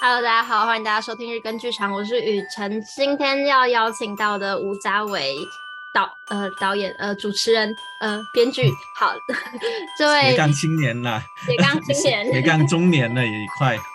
Hello，大家好，欢迎大家收听日更剧场，我是雨辰，今天要邀请到的吴家伟。导呃导演呃主持人呃编剧，好，这位斜杠青年啦，斜杠青年，斜杠中年了也快。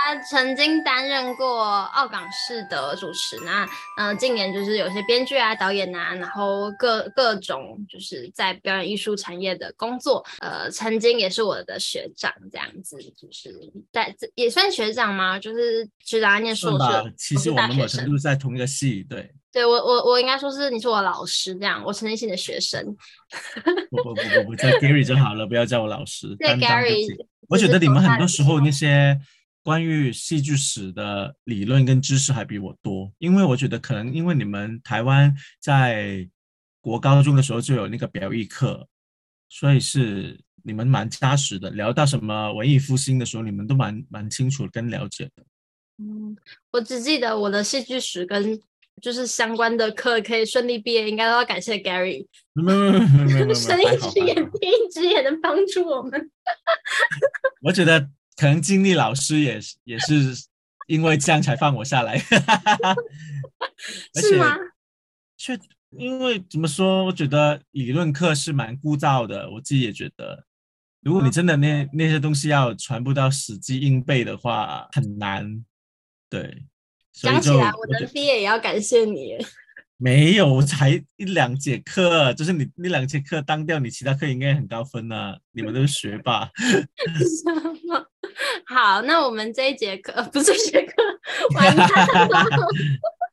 他曾经担任过澳港市的主持，那呃近年就是有些编剧啊、导演啊，然后各各种就是在表演艺术产业的工作，呃，曾经也是我的学长，这样子就是在也算学长吗？就是学长念硕士，其实我们某程度在同一个系，对。对我我我应该说是你是我老师这样，我曾经是你的学生。不不不不不，叫 Gary 就好了，不要叫我老师。对 Gary，我觉得你们很多时候那些关于戏剧史的理论跟知识还比我多，因为我觉得可能因为你们台湾在国高中的时候就有那个表艺课，所以是你们蛮扎实的。聊到什么文艺复兴的时候，你们都蛮蛮清楚跟了解的。嗯，我只记得我的戏剧史跟。就是相关的课可以顺利毕业，应该都要感谢 Gary。睁一只眼闭一只眼能帮助我们。我觉得可能经历老师也是也是因为这样才放我下来。是吗？却因为怎么说？我觉得理论课是蛮枯燥的，我自己也觉得。如果你真的那那些东西要传播到死记硬背的话，很难。对。讲起来，我能毕业也要感谢你。没有，才一两节课，就是你那两节课当掉，你其他课应该很高分啊。你们都是学霸。什么？好，那我们这一节课不是学课，完蛋了。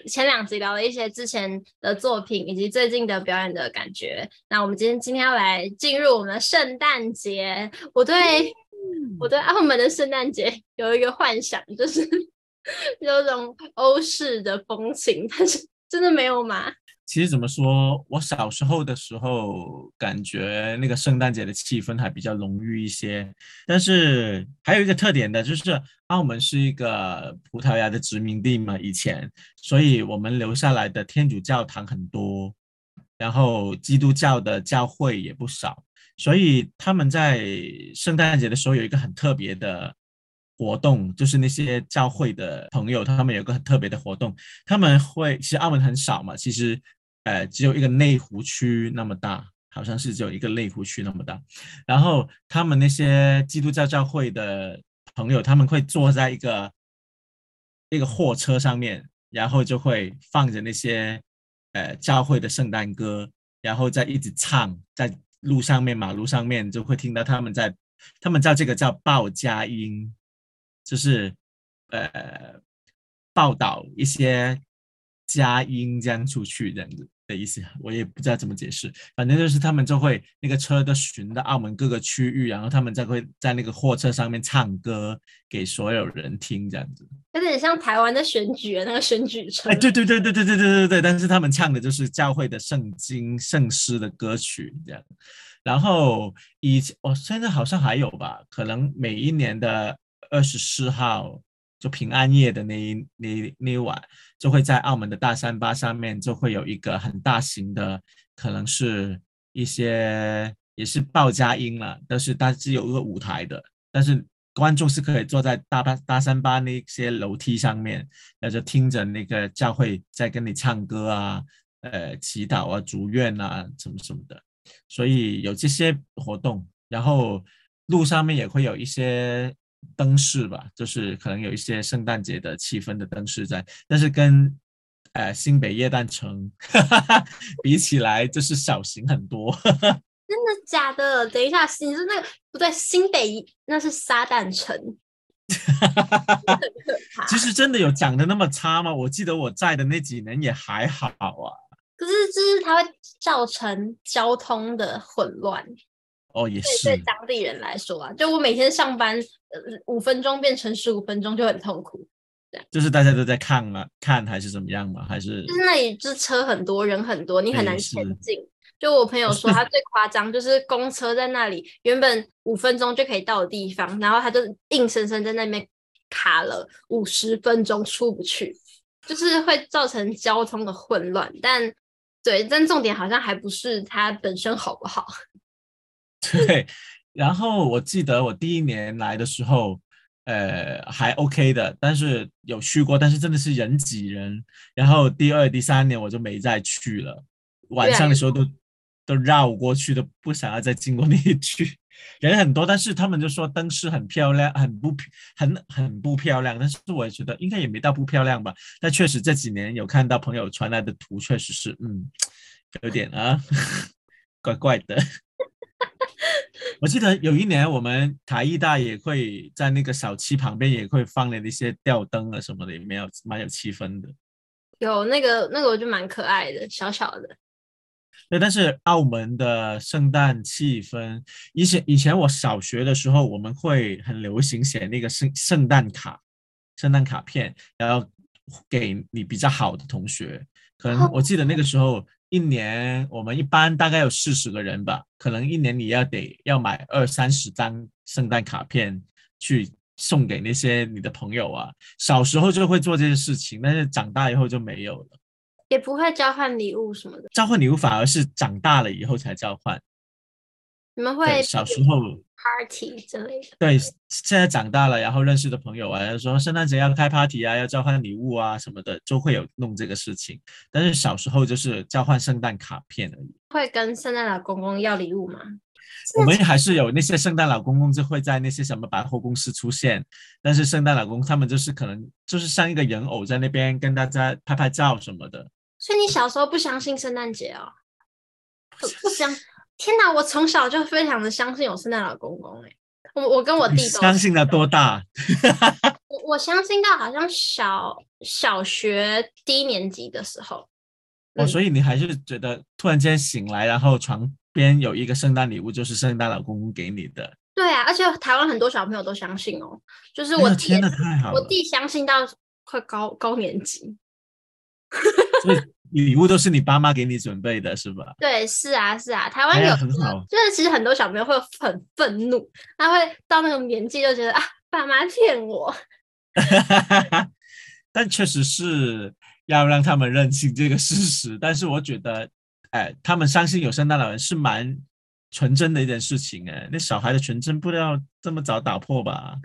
前两集聊了一些之前的作品以及最近的表演的感觉。那我们今天今天要来进入我们的圣诞节。我对、嗯、我对澳门的圣诞节有一个幻想，就是。有种欧式的风情，但是真的没有吗？其实怎么说，我小时候的时候，感觉那个圣诞节的气氛还比较浓郁一些。但是还有一个特点的，就是澳门是一个葡萄牙的殖民地嘛，以前，所以我们留下来的天主教堂很多，然后基督教的教会也不少，所以他们在圣诞节的时候有一个很特别的。活动就是那些教会的朋友，他们有个很特别的活动，他们会其实澳门很少嘛，其实呃只有一个内湖区那么大，好像是只有一个内湖区那么大。然后他们那些基督教教会的朋友，他们会坐在一个一个货车上面，然后就会放着那些呃教会的圣诞歌，然后再一直唱，在路上面马路上面就会听到他们在，他们叫这个叫报佳音。就是，呃，报道一些佳音这样出去这样子的意思，我也不知道怎么解释。反正就是他们就会那个车都巡到澳门各个区域，然后他们再会在那个货车上面唱歌给所有人听这样子。有点像台湾的选举那个选举车。哎，对对对对对对对对对，但是他们唱的就是教会的圣经圣诗的歌曲这样。然后以前，哦，现在好像还有吧？可能每一年的。二十四号就平安夜的那一那那一晚，就会在澳门的大三巴上面就会有一个很大型的，可能是一些也是报佳音了，但是它是有一个舞台的，但是观众是可以坐在大巴大三巴那些楼梯上面，那就听着那个教会在跟你唱歌啊，呃，祈祷啊，祝愿啊，什么什么的，所以有这些活动，然后路上面也会有一些。灯饰吧，就是可能有一些圣诞节的气氛的灯饰在，但是跟呃新北夜诞城哈 哈比起来，就是小型很多。真的假的？等一下，你是那个不对，新北那是撒旦城。其实真的有讲的那么差吗？我记得我在的那几年也还好啊。可是就是它会造成交通的混乱。哦，也是对，对当地人来说啊，就我每天上班，呃，五分钟变成十五分钟就很痛苦，这样。就是大家都在看嘛，看还是怎么样嘛，还是就是那里就是车很多人很多，你很难前进。就我朋友说，他最夸张就是公车在那里原本五分钟就可以到的地方，然后他就硬生生在那边卡了五十分钟出不去，就是会造成交通的混乱。但对，但重点好像还不是它本身好不好。对，然后我记得我第一年来的时候，呃还 OK 的，但是有去过，但是真的是人挤人。然后第二、第三年我就没再去了，晚上的时候都都绕过去，都不想要再经过 那一区。人很多，但是他们就说灯饰很漂亮，很不很很不漂亮。但是我也觉得应该也没到不漂亮吧。但确实这几年有看到朋友传来的图，确实是嗯，有点啊，怪怪的。我记得有一年我们台艺大也会在那个小七旁边也会放了那些吊灯啊什么的，也没有蛮有气氛的。有那个那个我觉得蛮可爱的，小小的。对，但是澳门的圣诞气氛，以前以前我小学的时候，我们会很流行写那个圣圣诞卡、圣诞卡片，然后给你比较好的同学。可能我记得那个时候，一年我们一般大概有四十个人吧，可能一年你要得要买二三十张圣诞卡片去送给那些你的朋友啊。小时候就会做这些事情，但是长大以后就没有了。也不会交换礼物什么的，交换礼物反而是长大了以后才交换。你们会小时候 party 之类的？对，现在长大了，然后认识的朋友啊，说圣诞节要开 party 啊，要交换礼物啊什么的，就会有弄这个事情。但是小时候就是交换圣诞卡片而已。会跟圣诞老公公要礼物吗？我们还是有那些圣诞老公公就会在那些什么百货公司出现，但是圣诞老公他们就是可能就是像一个人偶在那边跟大家拍拍照什么的。所以你小时候不相信圣诞节哦？不不相，天哪！我从小就非常的相信有圣诞老公公哎，我我跟我弟都相信了多大？我我相信到好像小小学低年级的时候。哦，所以你还是觉得突然间醒来，然后床边有一个圣诞礼物，就是圣诞老公公给你的？对啊，而且台湾很多小朋友都相信哦，就是我弟，天哪，太好了，我弟相信到快高高年级。所以礼物都是你爸妈给你准备的，是吧？对，是啊，是啊。台湾有、哎、很好，就是其实很多小朋友会很愤怒，他会到那个年纪就觉得 啊，爸妈骗我。但确实是要让他们认清这个事实。但是我觉得，哎，他们相信有圣诞老人是蛮纯真的一件事情。哎，那小孩的纯真不要这么早打破吧？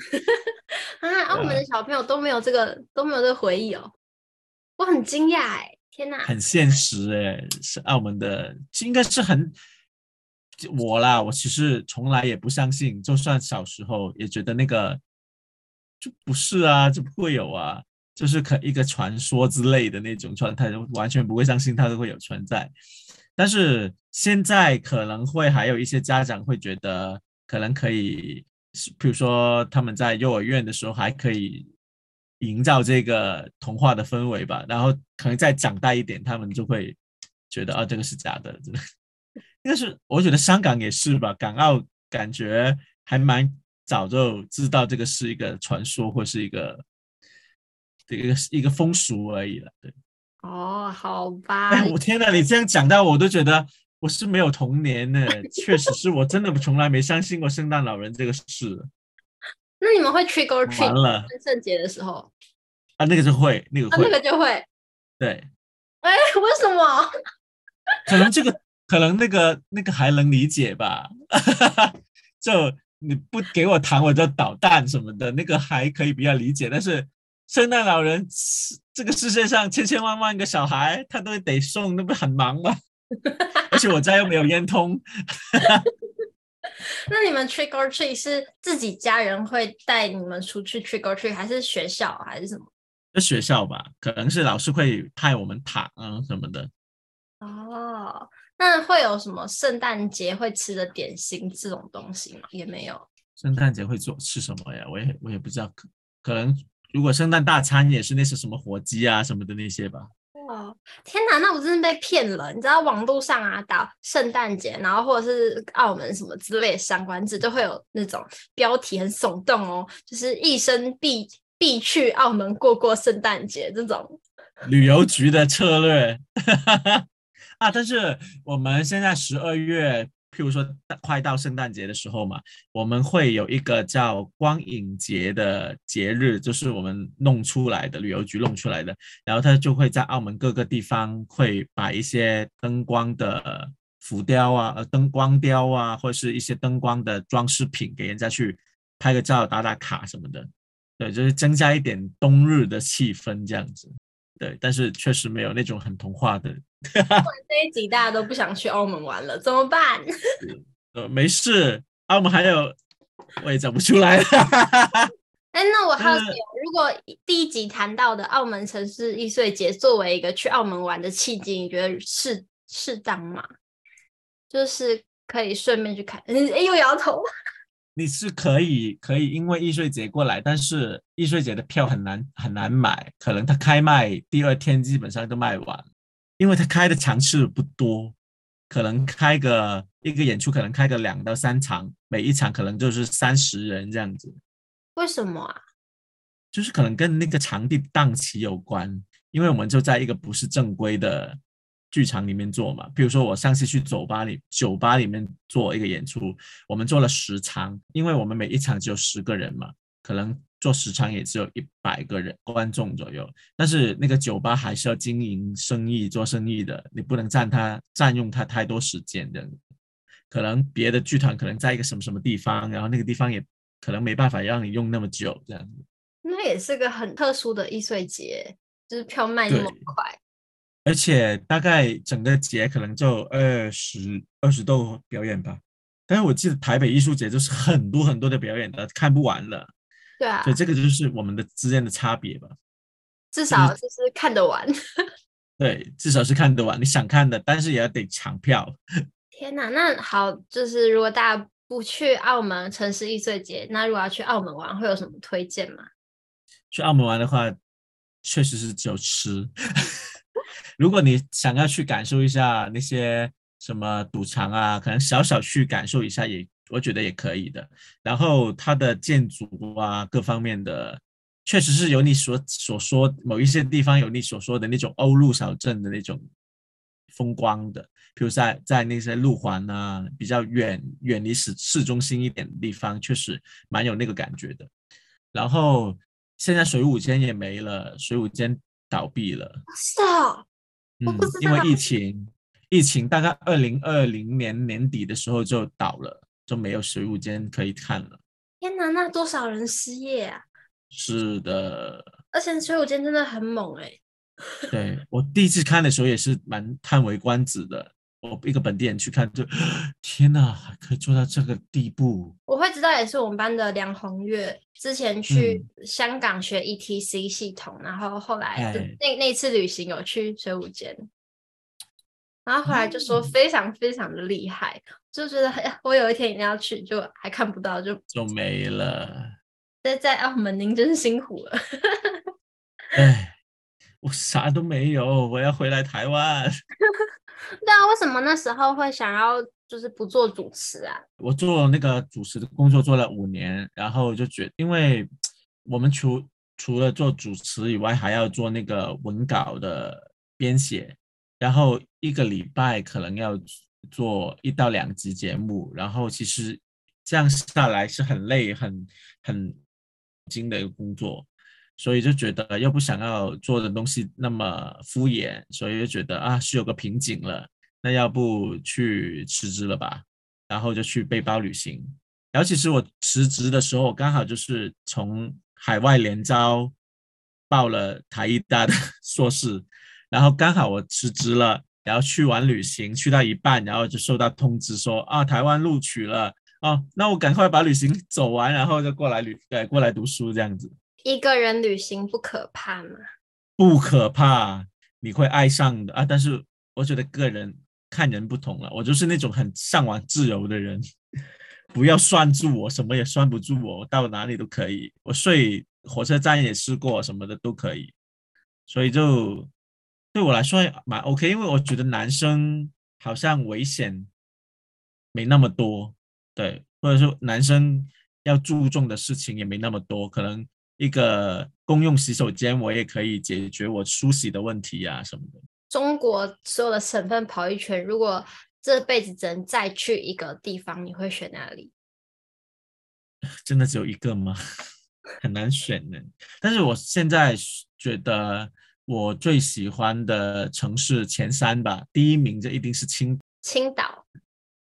啊，澳门的小朋友都没有这个，都没有这个回忆哦。我很惊讶哎，天哪！很现实哎，是澳门的，应该是很我啦。我其实从来也不相信，就算小时候也觉得那个就不是啊，就不会有啊，就是可一个传说之类的那种状态，就完全不会相信它都会有存在。但是现在可能会还有一些家长会觉得，可能可以，比如说他们在幼儿园的时候还可以。营造这个童话的氛围吧，然后可能再长大一点，他们就会觉得啊，这个是假的，真的。应该是我觉得香港也是吧，港澳感觉还蛮早就知道这个是一个传说或是一个这个一个风俗而已了。对。哦，好吧。哎，我天哪，你这样讲到我都觉得我是没有童年呢，确实是我真的从来没相信过圣诞老人这个事。那你们会 trick or treat 吗？圣节的时候啊，那个就会，那个会，啊、那个就会。对。哎，为什么？可能这个，可能那个，那个还能理解吧。就你不给我糖，我就捣蛋什么的，那个还可以比较理解。但是圣诞老人，这个世界上千千万万个小孩，他都得送，那不很忙吗？而且我家又没有烟通。那你们 trick or treat 是自己家人会带你们出去 trick or treat，还是学校还是什么？在学校吧，可能是老师会派我们糖啊什么的。哦，那会有什么圣诞节会吃的点心这种东西吗？也没有。圣诞节会做吃什么呀？我也我也不知道，可可能如果圣诞大餐也是那些什么火鸡啊什么的那些吧。哦，天哪，那我真的被骗了！你知道网络上啊，打圣诞节，然后或者是澳门什么之类相关字，都会有那种标题很耸动哦，就是一生必必去澳门过过圣诞节这种 旅游局的策略 啊。但是我们现在十二月。譬如说，快到圣诞节的时候嘛，我们会有一个叫光影节的节日，就是我们弄出来的，旅游局弄出来的。然后他就会在澳门各个地方会摆一些灯光的浮雕啊，呃，灯光雕啊，或者是一些灯光的装饰品，给人家去拍个照、打打卡什么的。对，就是增加一点冬日的气氛这样子。对，但是确实没有那种很童话的。这一集大家都不想去澳门玩了，怎么办？呃，没事，澳门还有，我也讲不出来了。哎，那我好奇，如果第一集谈到的澳门城市易碎节作为一个去澳门玩的契机，你觉得适适当吗？就是可以顺便去看。哎，又摇头。你是可以可以因为易碎节过来，但是易碎节的票很难很难买，可能它开卖第二天基本上都卖完，因为他开的场次不多，可能开个一个演出可能开个两到三场，每一场可能就是三十人这样子。为什么啊？就是可能跟那个场地档期有关，因为我们就在一个不是正规的剧场里面做嘛。比如说我上次去酒吧里酒吧里面做一个演出，我们做了十场，因为我们每一场只有十个人嘛，可能做时长也只有一百个人观众左右。但是那个酒吧还是要经营生意做生意的，你不能占它占用它太多时间的。可能别的剧团可能在一个什么什么地方，然后那个地方也。可能没办法让你用那么久这样子，那也是个很特殊的艺术节，就是票卖那么快，而且大概整个节可能就二十二十多表演吧。但是我记得台北艺术节就是很多很多的表演的，看不完了。对啊，所以这个就是我们的之间的差别吧。至少就是看得完。对，至少是看得完，你想看的，但是也要得抢票。天哪，那好，就是如果大家。不去澳门城市艺术节，那如果要去澳门玩，会有什么推荐吗？去澳门玩的话，确实是只有吃。如果你想要去感受一下那些什么赌场啊，可能小小去感受一下也，我觉得也可以的。然后它的建筑啊，各方面的，确实是有你所所说某一些地方有你所说的那种欧陆小镇的那种风光的。比如在在那些路环啊，比较远远离市市中心一点的地方，确实蛮有那个感觉的。然后现在水舞间也没了，水舞间倒闭了。是啊，嗯，因为疫情，疫情大概二零二零年年底的时候就倒了，就没有水舞间可以看了。天哪，那多少人失业啊？是的，而且水舞间真的很猛哎、欸。对，我第一次看的时候也是蛮叹为观止的。我一个本地人去看，就 天哪，还可以做到这个地步。我会知道，也是我们班的梁红月之前去香港学 ETC 系统，嗯、然后后来那那次旅行有去水舞间，然后后来就说非常非常的厉害，嗯、就觉得 我有一天一定要去，就还看不到，就就没了。在在澳门，您真辛苦了。哎，我啥都没有，我要回来台湾。对啊，为什么那时候会想要就是不做主持啊？我做那个主持的工作做了五年，然后就觉得，因为我们除除了做主持以外，还要做那个文稿的编写，然后一个礼拜可能要做一到两集节目，然后其实这样下来是很累、很很精的一个工作。所以就觉得又不想要做的东西那么敷衍，所以就觉得啊是有个瓶颈了，那要不去辞职了吧？然后就去背包旅行。然后其实我辞职的时候，我刚好就是从海外联招报了台艺大的 硕士，然后刚好我辞职了，然后去完旅行去到一半，然后就收到通知说啊台湾录取了，啊，那我赶快把旅行 走完，然后就过来旅对过来读书这样子。一个人旅行不可怕吗？不可怕，你会爱上的啊！但是我觉得个人看人不同了，我就是那种很向往自由的人，不要拴住我，什么也拴不住我，我到哪里都可以。我睡火车站也试过，什么的都可以，所以就对我来说蛮 OK，因为我觉得男生好像危险没那么多，对，或者说男生要注重的事情也没那么多，可能。一个公用洗手间，我也可以解决我梳洗的问题呀、啊，什么的。中国所有的省份跑一圈，如果这辈子只能再去一个地方，你会选哪里？真的只有一个吗？很难选呢。但是我现在觉得我最喜欢的城市前三吧，第一名就一定是青青岛。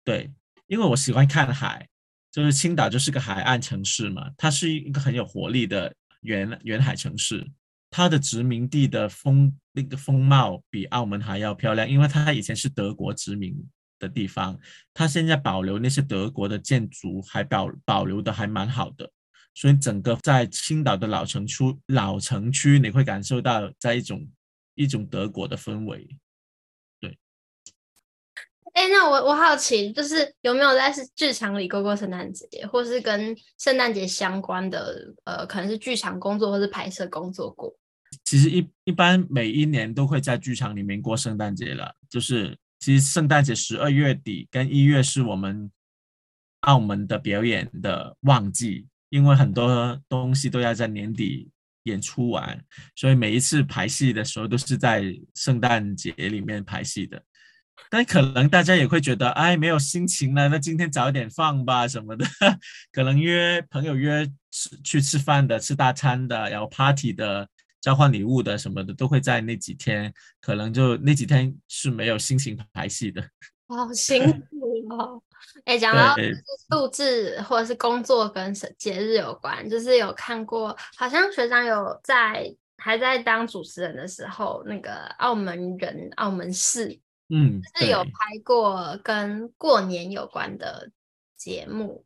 对，因为我喜欢看海。就是青岛就是个海岸城市嘛，它是一个很有活力的沿沿海城市，它的殖民地的风那个风貌比澳门还要漂亮，因为它以前是德国殖民的地方，它现在保留那些德国的建筑，还保保留的还蛮好的，所以整个在青岛的老城区老城区，你会感受到在一种一种德国的氛围。对哎，那我我好奇，就是有没有在剧场里过过圣诞节，或是跟圣诞节相关的，呃，可能是剧场工作或是拍摄工作过？其实一一般每一年都会在剧场里面过圣诞节了。就是其实圣诞节十二月底跟一月是我们澳门的表演的旺季，因为很多东西都要在年底演出完，所以每一次排戏的时候都是在圣诞节里面排戏的。但可能大家也会觉得，哎，没有心情了，那今天早点放吧什么的。可能约朋友约去吃饭的，吃大餐的，然后 party 的，交换礼物的什么的，都会在那几天。可能就那几天是没有心情排戏的。好辛苦哦。哎，讲到录制或者是工作跟节日有关，就是有看过，好像学长有在还在当主持人的时候，那个澳门人澳门事。嗯，是有拍过跟过年有关的节目，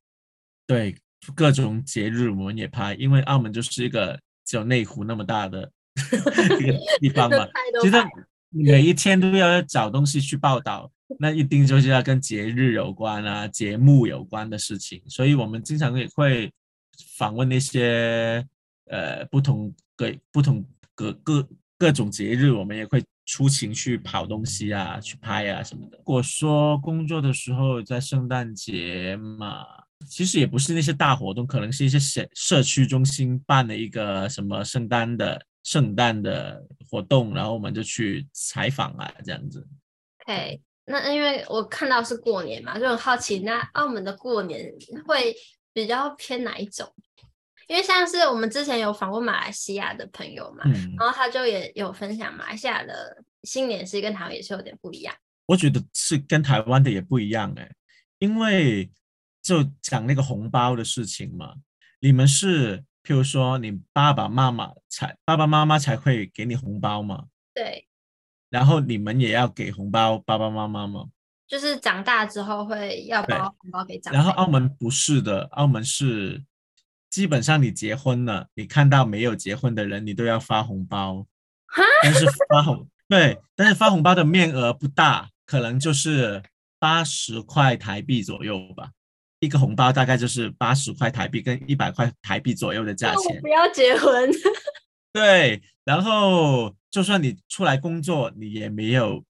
对，各种节日我们也拍，因为澳门就是一个只有内湖那么大的 一个地方嘛，其实每一天都要找东西去报道，那一定就是要跟节日有关啊、节目有关的事情，所以我们经常也会访问那些呃不同各不同各各各种节日，我们也会。出勤去跑东西啊，去拍啊什么的。如果说工作的时候在圣诞节嘛，其实也不是那些大活动，可能是一些社社区中心办的一个什么圣诞的圣诞的活动，然后我们就去采访啊，这样子。OK，那因为我看到是过年嘛，就很好奇，那澳门的过年会比较偏哪一种？因为像是我们之前有访问马来西亚的朋友嘛，嗯，然后他就也有分享马来西亚的新年是跟台湾也是有点不一样。我觉得是跟台湾的也不一样哎，因为就讲那个红包的事情嘛，你们是譬如说你爸爸妈妈才爸爸妈妈才会给你红包嘛？对。然后你们也要给红包爸爸妈妈吗？就是长大之后会要包红包给长辈。然后澳门不是的，澳门是。基本上你结婚了，你看到没有结婚的人，你都要发红包。但是发红对，但是发红包的面额不大，可能就是八十块台币左右吧。一个红包大概就是八十块台币跟一百块台币左右的价钱。不要结婚。对，然后就算你出来工作，你也没有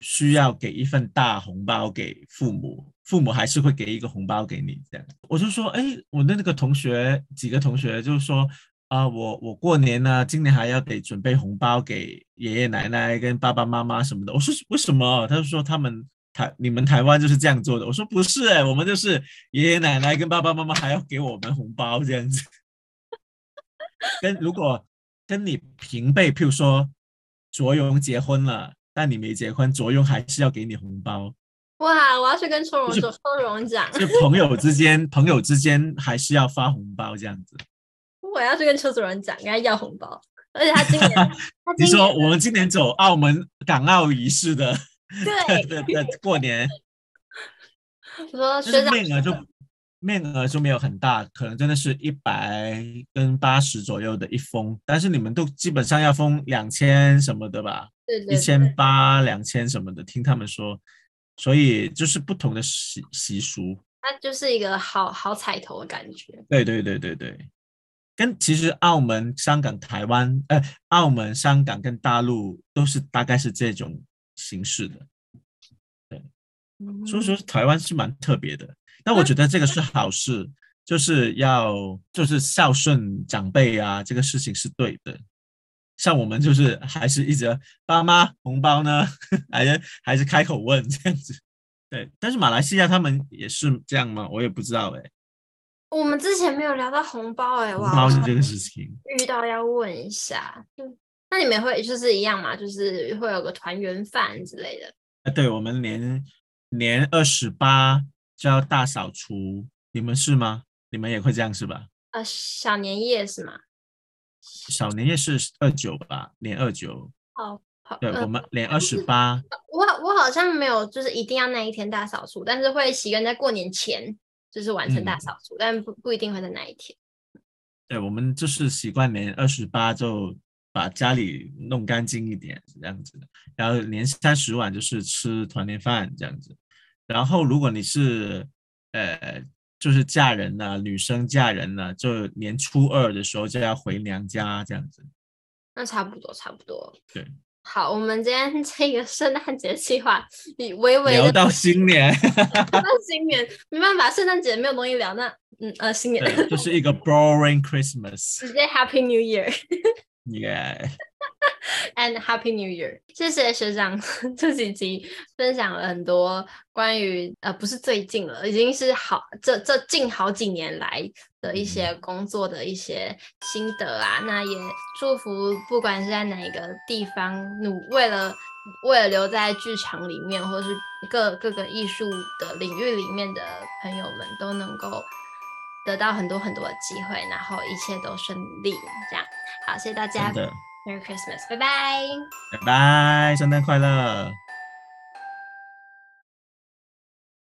需要给一份大红包给父母。父母还是会给一个红包给你，这样我就说，哎，我的那个同学几个同学就是说，啊、呃，我我过年呢，今年还要得准备红包给爷爷奶奶跟爸爸妈妈什么的。我说为什么？他就说他们台你们台湾就是这样做的。我说不是，哎，我们就是爷爷奶奶跟爸爸妈妈还要给我们红包这样子。跟如果跟你平辈，譬如说卓荣结婚了，但你没结婚，卓荣还是要给你红包。哇！我要去跟秋荣说，秋荣讲，就朋友之间，朋友之间还是要发红包这样子。我要去跟邱主任讲，跟他要红包，而且他今年，他今年你说我们今年走澳门港澳仪式的，对对对过年，我 说学长面额就面额就没有很大，可能真的是一百跟八十左右的一封，但是你们都基本上要封两千什么的吧？对对，一千八两千什么的，听他们说。所以就是不同的习习俗，它就是一个好好彩头的感觉。对对对对对，跟其实澳门、香港、台湾，呃，澳门、香港跟大陆都是大概是这种形式的。对，嗯、所以说台湾是蛮特别的。但我觉得这个是好事，就是要就是孝顺长辈啊，这个事情是对的。像我们就是还是一直爸妈红包呢，还是还是开口问这样子，对。但是马来西亚他们也是这样吗？我也不知道哎、欸。我们之前没有聊到红包哎、欸，红包是这个事情，遇到要问一下。那你们会就是一样嘛？就是会有个团圆饭之类的？啊，对，我们年年二十八就要大扫除，你们是吗？你们也会这样是吧？呃，小年夜是吗？小年夜是二九吧，年二九。好，好，对，呃、我们年二十八。我我好像没有，就是一定要那一天大扫除，但是会习惯在过年前就是完成大扫除，嗯、但不不一定会在那一天。对，我们就是习惯年二十八就把家里弄干净一点这样子的，然后年三十晚就是吃团年饭这样子，然后如果你是呃就是嫁人了，女生嫁人了，就年初二的时候就要回娘家这样子。那差不多，差不多。对，好，我们今天这个圣诞节计划，你微微聊到新年，聊到新年，没办法，圣诞节没有东西聊，那。嗯呃，新年就是一个 boring Christmas。直接 Happy New Year。Yeah。And Happy New Year。谢谢学长 这几集分享了很多关于呃不是最近了，已经是好这这近好几年来的一些工作的一些心得啊。嗯、那也祝福不管是在哪一个地方努为了为了留在剧场里面，或是各各个艺术的领域里面的朋友们都能够。得到很多很多的机会，然后一切都顺利，这样。好，谢谢大家，Merry Christmas，拜拜，拜拜，圣诞快乐。